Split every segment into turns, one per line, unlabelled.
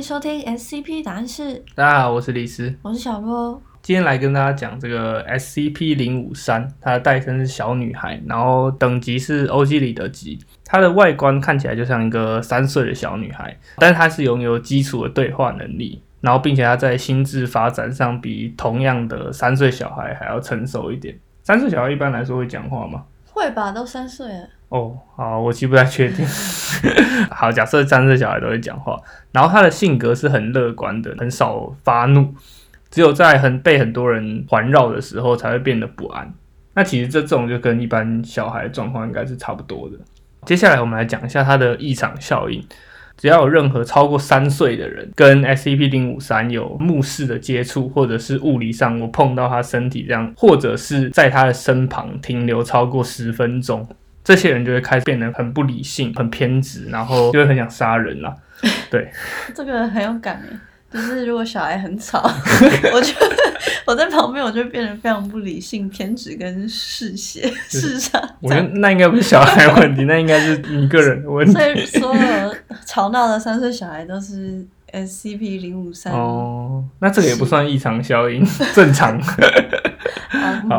迎收听 SCP 答案室，
大家好，我是李斯，
我是小波。
今天来跟大家讲这个 SCP 零五三，它的代称是小女孩，然后等级是欧几里得级。它的外观看起来就像一个三岁的小女孩，但是她是拥有基础的对话能力，然后并且它在心智发展上比同样的三岁小孩还要成熟一点。三岁小孩一般来说会讲话吗？
会吧，都三岁了。
哦，好，我其实不太确定。好，假设三岁小孩都会讲话，然后他的性格是很乐观的，很少发怒，只有在很被很多人环绕的时候才会变得不安。那其实这种就跟一般小孩状况应该是差不多的。接下来我们来讲一下它的异常效应。只要有任何超过三岁的人跟 SCP 零五三有目视的接触，或者是物理上我碰到他身体这样，或者是在他的身旁停留超过十分钟，这些人就会开始变得很不理性、很偏执，然后就会很想杀人啦。对，
这个很有感诶，就是如果小孩很吵，我就我在旁边，我就变得非常不理性、偏执跟嗜血、嗜杀。
我觉得那应该不是小孩问题，那应该是你个人的问题。
所以所有吵闹的三岁小孩都是 SCP 零五三。
哦，那这个也不算异常效应，正常。
好。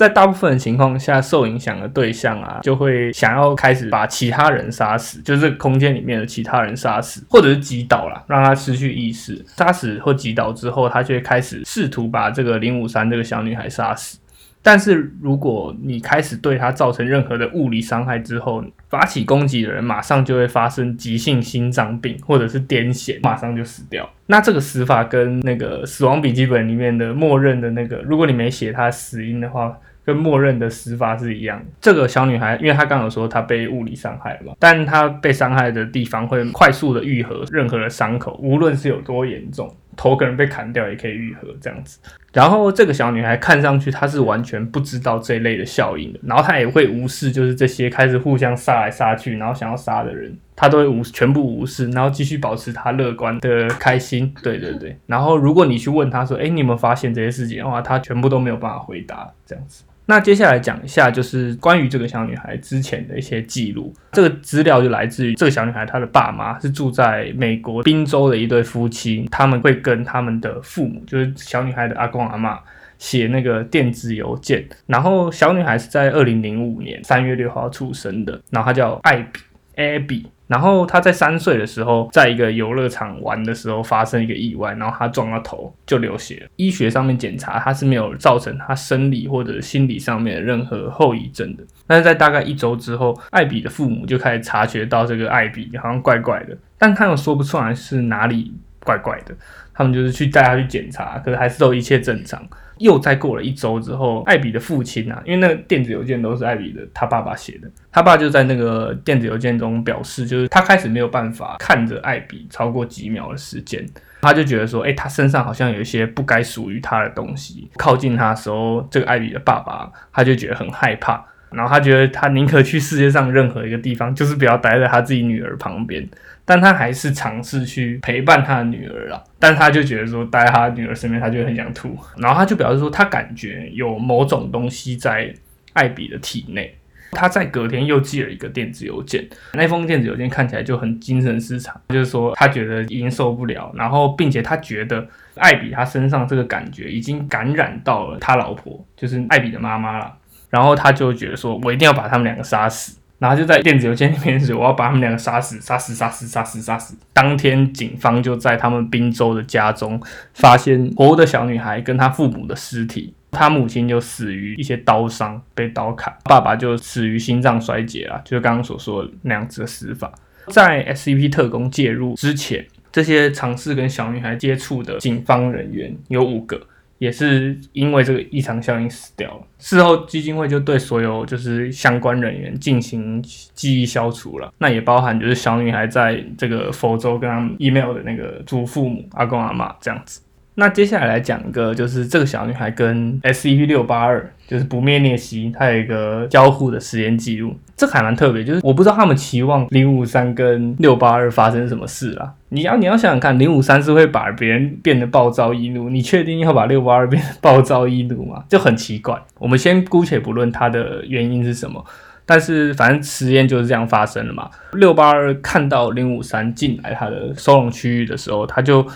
在大部分的情况下，受影响的对象啊，就会想要开始把其他人杀死，就是空间里面的其他人杀死，或者是击倒了，让他失去意识。杀死或击倒之后，他就会开始试图把这个零五三这个小女孩杀死。但是如果你开始对他造成任何的物理伤害之后，发起攻击的人马上就会发生急性心脏病或者是癫痫，马上就死掉。那这个死法跟那个死亡笔记本里面的默认的那个，如果你没写他死因的话。跟默认的死法是一样。这个小女孩，因为她刚刚说她被物理伤害了嘛，但她被伤害的地方会快速的愈合任何的伤口，无论是有多严重，头可能被砍掉也可以愈合这样子。然后这个小女孩看上去她是完全不知道这类的效应的，然后她也会无视，就是这些开始互相杀来杀去，然后想要杀的人，她都会无全部无视，然后继续保持她乐观的开心。对对对。然后如果你去问她说，哎，你有没有发现这些事情的话，她全部都没有办法回答这样子。那接下来讲一下，就是关于这个小女孩之前的一些记录。这个资料就来自于这个小女孩她的爸妈是住在美国宾州的一对夫妻，他们会跟他们的父母，就是小女孩的阿公阿妈写那个电子邮件。然后小女孩是在二零零五年三月六号出生的，然后她叫艾比，Abby。然后他在三岁的时候，在一个游乐场玩的时候发生一个意外，然后他撞到头就流血了。医学上面检查，他是没有造成他生理或者心理上面的任何后遗症的。但是在大概一周之后，艾比的父母就开始察觉到这个艾比好像怪怪的，但他又说不出来是哪里怪怪的。他们就是去带他去检查，可是还是都一切正常。又再过了一周之后，艾比的父亲啊，因为那个电子邮件都是艾比的他爸爸写的，他爸就在那个电子邮件中表示，就是他开始没有办法看着艾比超过几秒的时间，他就觉得说，哎，他身上好像有一些不该属于他的东西靠近他的时候，这个艾比的爸爸他就觉得很害怕，然后他觉得他宁可去世界上任何一个地方，就是不要待在他自己女儿旁边。但他还是尝试去陪伴他的女儿啊，但他就觉得说待在他女儿身边，他就很想吐，然后他就表示说他感觉有某种东西在艾比的体内。他在隔天又寄了一个电子邮件，那封电子邮件看起来就很精神失常，就是说他觉得已经受不了，然后并且他觉得艾比他身上这个感觉已经感染到了他老婆，就是艾比的妈妈了，然后他就觉得说我一定要把他们两个杀死。然后就在电子邮件里面说：“我要把他们两个杀死，杀死，杀死，杀死，杀死。”当天，警方就在他们滨州的家中发现活的小女孩跟她父母的尸体。她母亲就死于一些刀伤，被刀砍；爸爸就死于心脏衰竭啊，就是刚刚所说的那样子的死法。在 SCP 特工介入之前，这些尝试跟小女孩接触的警方人员有五个。也是因为这个异常效应死掉了。事后基金会就对所有就是相关人员进行记忆消除了，那也包含就是小女孩在这个佛州跟他们 email 的那个祖父母阿公阿妈这样子。那接下来来讲一个，就是这个小女孩跟 SCP 六八二，就是不灭涅西，它有一个交互的实验记录，这还蛮特别。就是我不知道他们期望零五三跟六八二发生什么事啦。你要你要想想看，零五三是会把别人变得暴躁易怒，你确定要把六八二变得暴躁易怒吗？就很奇怪。我们先姑且不论它的原因是什么。但是反正实验就是这样发生了嘛。六八二看到零五三进来他的收容区域的时候，他就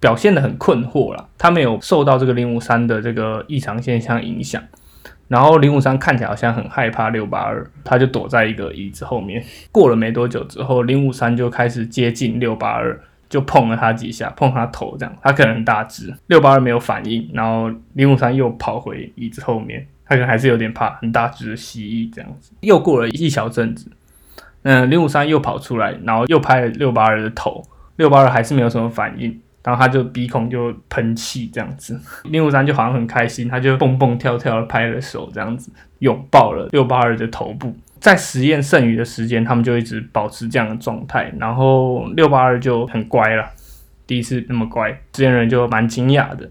表现的很困惑了。他没有受到这个零五三的这个异常现象影响。然后零五三看起来好像很害怕六八二，他就躲在一个椅子后面。过了没多久之后，零五三就开始接近六八二，就碰了他几下，碰他头这样。他可能很大只，六八二没有反应，然后零五三又跑回椅子后面。他可能还是有点怕很大只的蜥蜴这样子。又过了一小阵子，嗯，零五三又跑出来，然后又拍了六八二的头，六八二还是没有什么反应，然后他就鼻孔就喷气这样子。零五三就好像很开心，他就蹦蹦跳跳的拍了手这样子，拥抱了六八二的头部。在实验剩余的时间，他们就一直保持这样的状态，然后六八二就很乖了，第一次那么乖，实验人就蛮惊讶的。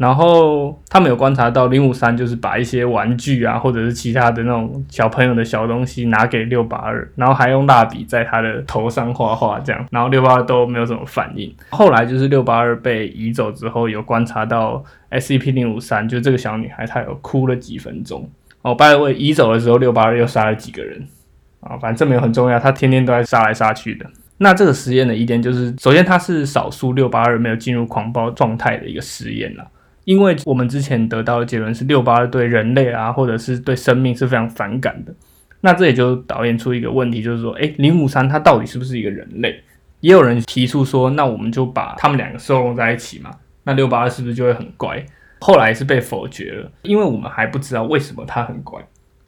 然后他们有观察到零五三就是把一些玩具啊，或者是其他的那种小朋友的小东西拿给六八二，然后还用蜡笔在他的头上画画这样，然后六八二都没有什么反应。后来就是六八二被移走之后，有观察到 SCP 零五三，就这个小女孩她有哭了几分钟。哦，by the way，移走的时候六八二又杀了几个人啊，反正没有很重要，他天天都在杀来杀去的。那这个实验的疑点就是，首先它是少数六八二没有进入狂暴状态的一个实验了。因为我们之前得到的结论是六八二对人类啊，或者是对生命是非常反感的。那这也就导演出一个问题，就是说，诶，零五三它到底是不是一个人类？也有人提出说，那我们就把他们两个收容在一起嘛，那六八二是不是就会很乖？后来是被否决了，因为我们还不知道为什么它很乖，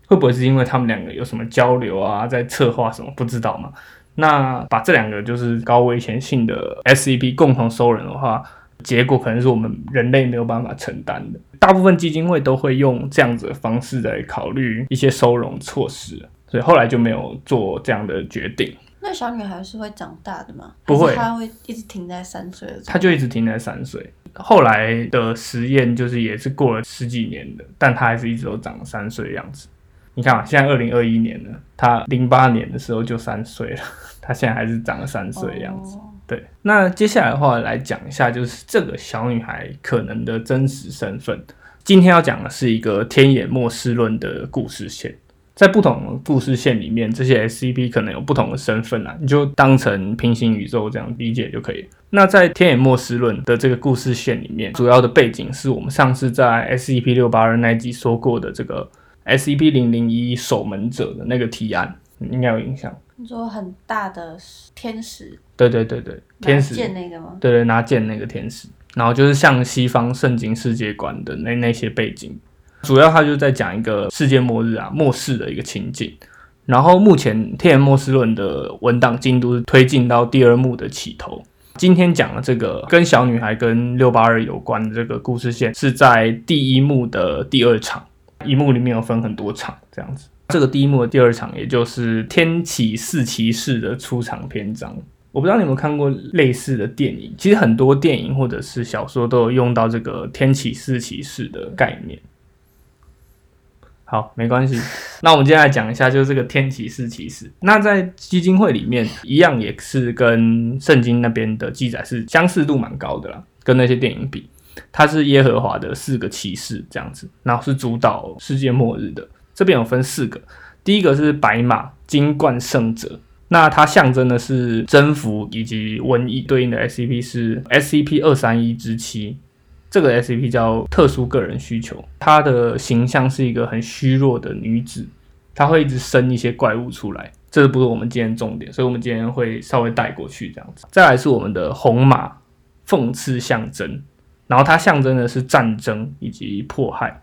会不会是因为他们两个有什么交流啊，在策划什么？不知道嘛？那把这两个就是高危险性的 SCP 共同收人的话。结果可能是我们人类没有办法承担的。大部分基金会都会用这样子的方式来考虑一些收容措施，所以后来就没有做这样的决定。
那小女孩是会长大的吗？
不会，
她会一直停在三岁。
她就一直停在三岁。后来的实验就是也是过了十几年的，但她还是一直都长三岁的样子。你看啊，现在二零二一年了，她零八年的时候就三岁了，她现在还是长了三岁的样子。对，那接下来的话来讲一下，就是这个小女孩可能的真实身份。今天要讲的是一个天眼末世论的故事线，在不同的故事线里面，这些 SCP 可能有不同的身份啊，你就当成平行宇宙这样理解就可以。那在天眼末世论的这个故事线里面，主要的背景是我们上次在 SCP 六八二那集说过的这个 SCP 零零一守门者的那个提案，应该有印象。
你说很大的天使，
对对对对，天使
剑那个吗？
对对，拿剑那个天使，然后就是像西方圣经世界观的那那些背景，主要他就在讲一个世界末日啊末世的一个情景。然后目前天元末世论的文档进度是推进到第二幕的起头。今天讲的这个跟小女孩跟六八二有关的这个故事线，是在第一幕的第二场，一幕里面有分很多场这样子。这个第一幕的第二场，也就是天启四骑士的出场篇章。我不知道你有没有看过类似的电影，其实很多电影或者是小说都有用到这个天启四骑士的概念。好，没关系。那我们接下来讲一下，就是这个天启四骑士。那在基金会里面，一样也是跟圣经那边的记载是相似度蛮高的啦，跟那些电影比，他是耶和华的四个骑士这样子，然后是主导世界末日的。这边有分四个，第一个是白马金冠圣者，那它象征的是征服以及瘟疫，对应的 SCP 是 SCP 二三一之七，这个 SCP 叫特殊个人需求，它的形象是一个很虚弱的女子，她会一直生一些怪物出来，这不是我们今天重点，所以我们今天会稍微带过去这样子。再来是我们的红马讽刺象征，然后它象征的是战争以及迫害。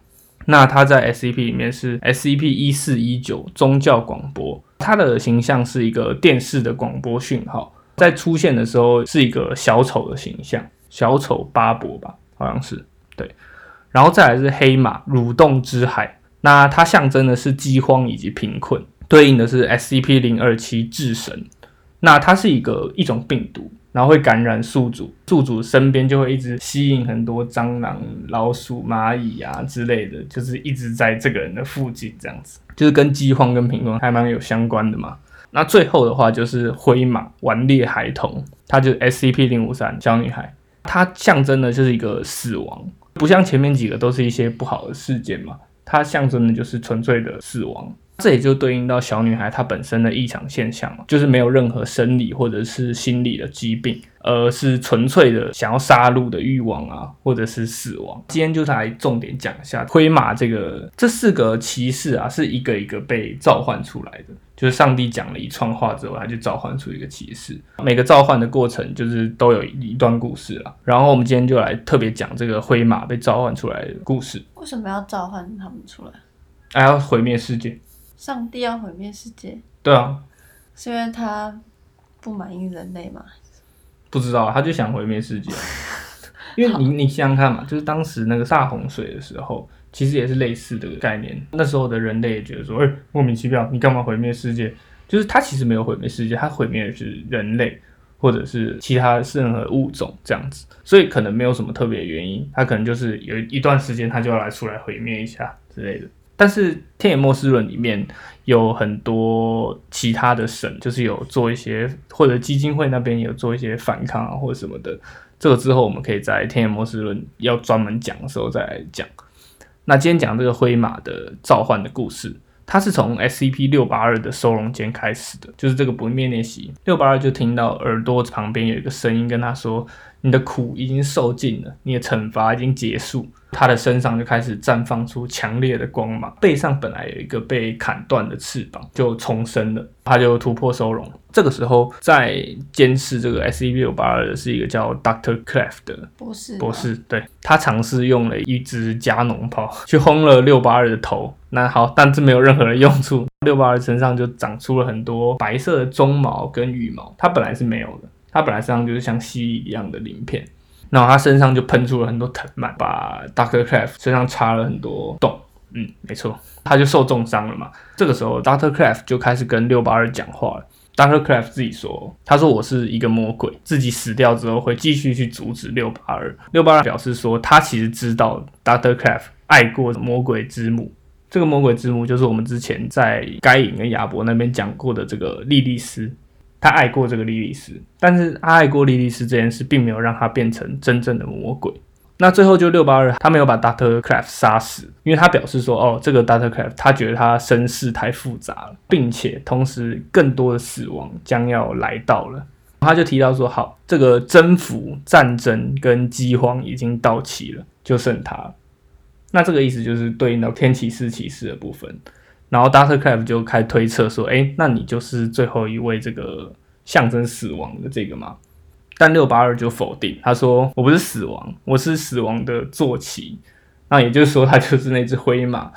那它在 SCP 里面是 SCP 一四一九宗教广播，它的形象是一个电视的广播讯号，在出现的时候是一个小丑的形象，小丑巴伯吧，好像是。对。然后再来是黑马蠕动之海，那它象征的是饥荒以及贫困，对应的是 SCP 零二七智神，那它是一个一种病毒。然后会感染宿主，宿主身边就会一直吸引很多蟑螂、老鼠、蚂蚁啊之类的，就是一直在这个人的附近，这样子，就是跟饥荒跟贫困还蛮有相关的嘛。那最后的话就是灰马顽劣孩童，它就是 SCP 零五三小女孩，它象征的就是一个死亡，不像前面几个都是一些不好的事件嘛，它象征的就是纯粹的死亡。这也就对应到小女孩她本身的异常现象嘛，就是没有任何生理或者是心理的疾病，而是纯粹的想要杀戮的欲望啊，或者是死亡。今天就来重点讲一下灰马这个这四个骑士啊，是一个一个被召唤出来的。就是上帝讲了一串话之后，他就召唤出一个骑士。每个召唤的过程就是都有一段故事了。然后我们今天就来特别讲这个灰马被召唤出来的故事。
为什么要召唤他们出来？
还要毁灭世界？
上帝要毁灭世界？
对啊，
是因为他不满意人类嘛？
不知道，他就想毁灭世界。因为你你想想看嘛，就是当时那个大洪水的时候。其实也是类似的概念。那时候的人类也觉得说，哎，莫名其妙，你干嘛毁灭世界？就是他其实没有毁灭世界，他毁灭的是人类或者是其他任何物种这样子。所以可能没有什么特别原因，他可能就是有一段时间他就要来出来毁灭一下之类的。但是《天野末世论》里面有很多其他的神，就是有做一些，或者基金会那边有做一些反抗啊，或者什么的。这个之后我们可以在《天野末世论》要专门讲的时候再来讲。那今天讲这个灰马的召唤的故事，它是从 SCP 六八二的收容间开始的，就是这个不灭练习。六八二就听到耳朵旁边有一个声音跟他说：“你的苦已经受尽了，你的惩罚已经结束。”他的身上就开始绽放出强烈的光芒，背上本来有一个被砍断的翅膀就重生了，他就突破收容。这个时候在监视这个 SCP 六八二的是一个叫 Doctor Clef 的
博士，
博士对他尝试用了一支加农炮去轰了六八二的头，那好，但这没有任何的用处，六八二身上就长出了很多白色的鬃毛跟羽毛，它本来是没有的，它本来身上就是像蜥蜴一样的鳞片。然后它身上就喷出了很多藤蔓，把 Doctor Craft 身上插了很多洞。嗯，没错，他就受重伤了嘛。这个时候，Doctor Craft 就开始跟六八二讲话了。Doctor Craft 自己说：“他说我是一个魔鬼，自己死掉之后会继续去阻止六八二。”六八二表示说，他其实知道 Doctor Craft 爱过魔鬼之母。这个魔鬼之母就是我们之前在该隐跟亚伯那边讲过的这个莉莉丝。他爱过这个莉莉丝，但是他爱过莉莉丝这件事，并没有让他变成真正的魔鬼。那最后就六八二，他没有把 Doctor Craft 杀死，因为他表示说，哦，这个 Doctor Craft 他觉得他身世太复杂了，并且同时更多的死亡将要来到了。他就提到说，好，这个征服、战争跟饥荒已经到期了，就剩他了。那这个意思就是对应到天启四骑士的部分。然后 Doctor Craft 就开推测说：“哎，那你就是最后一位这个象征死亡的这个吗？”但六八二就否定，他说：“我不是死亡，我是死亡的坐骑。”那也就是说，他就是那只灰马。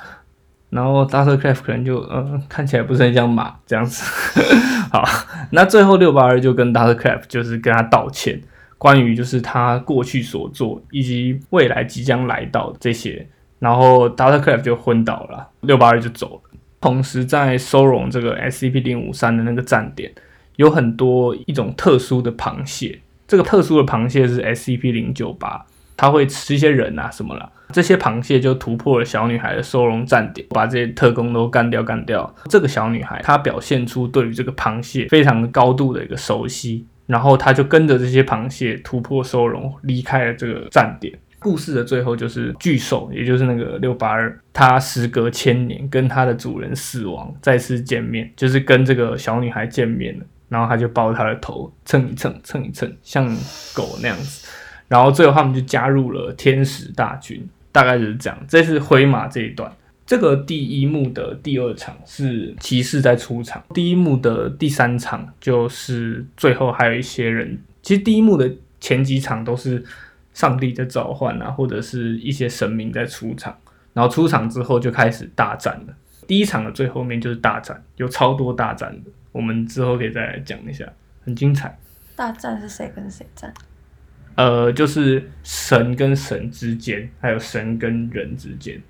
然后 Doctor Craft 可能就嗯，看起来不是很像马这样子。好，那最后六八二就跟 Doctor Craft 就是跟他道歉，关于就是他过去所做以及未来即将来到这些。然后 Doctor Craft 就昏倒了，六八二就走了。同时，在收容这个 SCP 零五三的那个站点，有很多一种特殊的螃蟹。这个特殊的螃蟹是 SCP 零九八，它会吃一些人啊什么了。这些螃蟹就突破了小女孩的收容站点，把这些特工都干掉干掉。这个小女孩她表现出对于这个螃蟹非常高度的一个熟悉，然后她就跟着这些螃蟹突破收容，离开了这个站点。故事的最后就是巨兽，也就是那个六八二，它时隔千年跟它的主人死亡再次见面，就是跟这个小女孩见面了，然后他就抱她的头蹭一蹭蹭一蹭，像狗那样子，然后最后他们就加入了天使大军，大概就是这样。这是灰马这一段，这个第一幕的第二场是骑士在出场，第一幕的第三场就是最后还有一些人，其实第一幕的前几场都是。上帝在召唤啊，或者是一些神明在出场，然后出场之后就开始大战了。第一场的最后面就是大战，有超多大战的，我们之后可以再来讲一下，很精彩。
大战是谁跟谁战？
呃，就是神跟神之间，还有神跟人之间，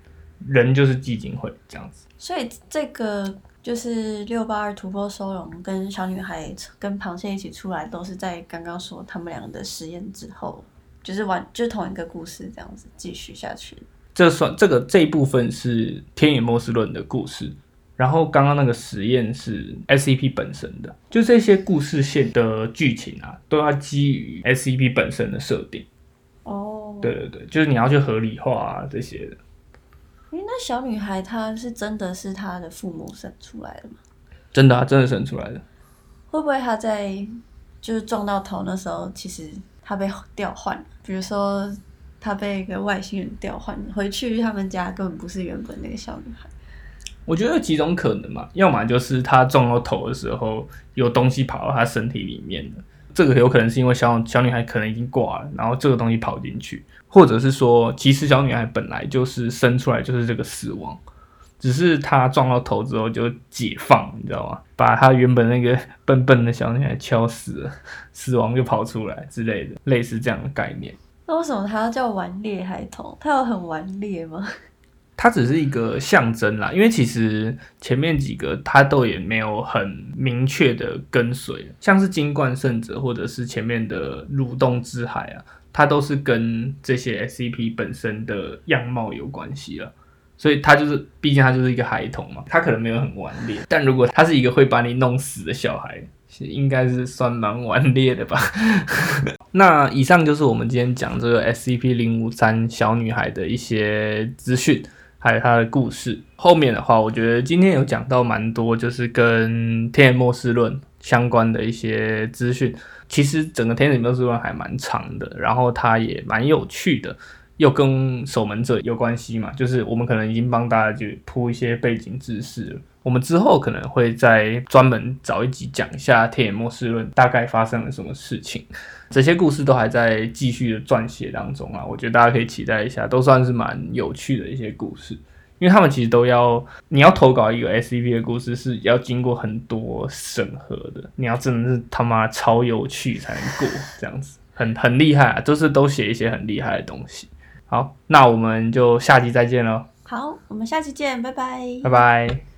人就是基金会这样子。
所以这个就是六八二突破收容，跟小女孩跟螃蟹一起出来，都是在刚刚说他们两个的实验之后。就是完，就是同一个故事这样子继续下去。
这算这个这一部分是天野莫斯论的故事，然后刚刚那个实验是 SCP 本身的，就这些故事线的剧情啊，都要基于 SCP 本身的设定。
哦，
对对对，就是你要去合理化啊这些的。
诶，那小女孩她是真的是她的父母生出来的吗？
真的啊，真的生出来的。
会不会她在就是撞到头那时候，其实她被调换？比如说她被一个外星人调换，回去他们家根本不是原本那个小女孩。
我觉得有几种可能嘛，要么就是她撞到头的时候有东西跑到她身体里面了，这个有可能是因为小小女孩可能已经挂了，然后这个东西跑进去，或者是说其实小女孩本来就是生出来就是这个死亡，只是他撞到头之后就解放，你知道吗？把他原本那个笨笨的小女孩敲死了，死亡就跑出来之类的，类似这样的概念。
那为什么他要叫顽劣孩童？他有很顽劣吗？
它只是一个象征啦，因为其实前面几个它都也没有很明确的跟随，像是金冠圣者或者是前面的蠕动之海啊，它都是跟这些 SCP 本身的样貌有关系了，所以他就是毕竟他就是一个孩童嘛，他可能没有很顽劣，但如果他是一个会把你弄死的小孩，应该是算蛮顽劣的吧。那以上就是我们今天讲这个 SCP 零五三小女孩的一些资讯。还有她的故事。后面的话，我觉得今天有讲到蛮多，就是跟天野末世论相关的一些资讯。其实整个天野末世论还蛮长的，然后它也蛮有趣的，又跟守门者有关系嘛。就是我们可能已经帮大家就铺一些背景知识了。我们之后可能会再专门找一集讲一下天野末世论大概发生了什么事情。这些故事都还在继续的撰写当中啊，我觉得大家可以期待一下，都算是蛮有趣的一些故事，因为他们其实都要，你要投稿一个 S C P 的故事是要经过很多审核的，你要真的是他妈超有趣才能过，这样子很很厉害啊，都是都写一些很厉害的东西。好，那我们就下集再见喽。
好，我们下期见，拜拜，
拜拜。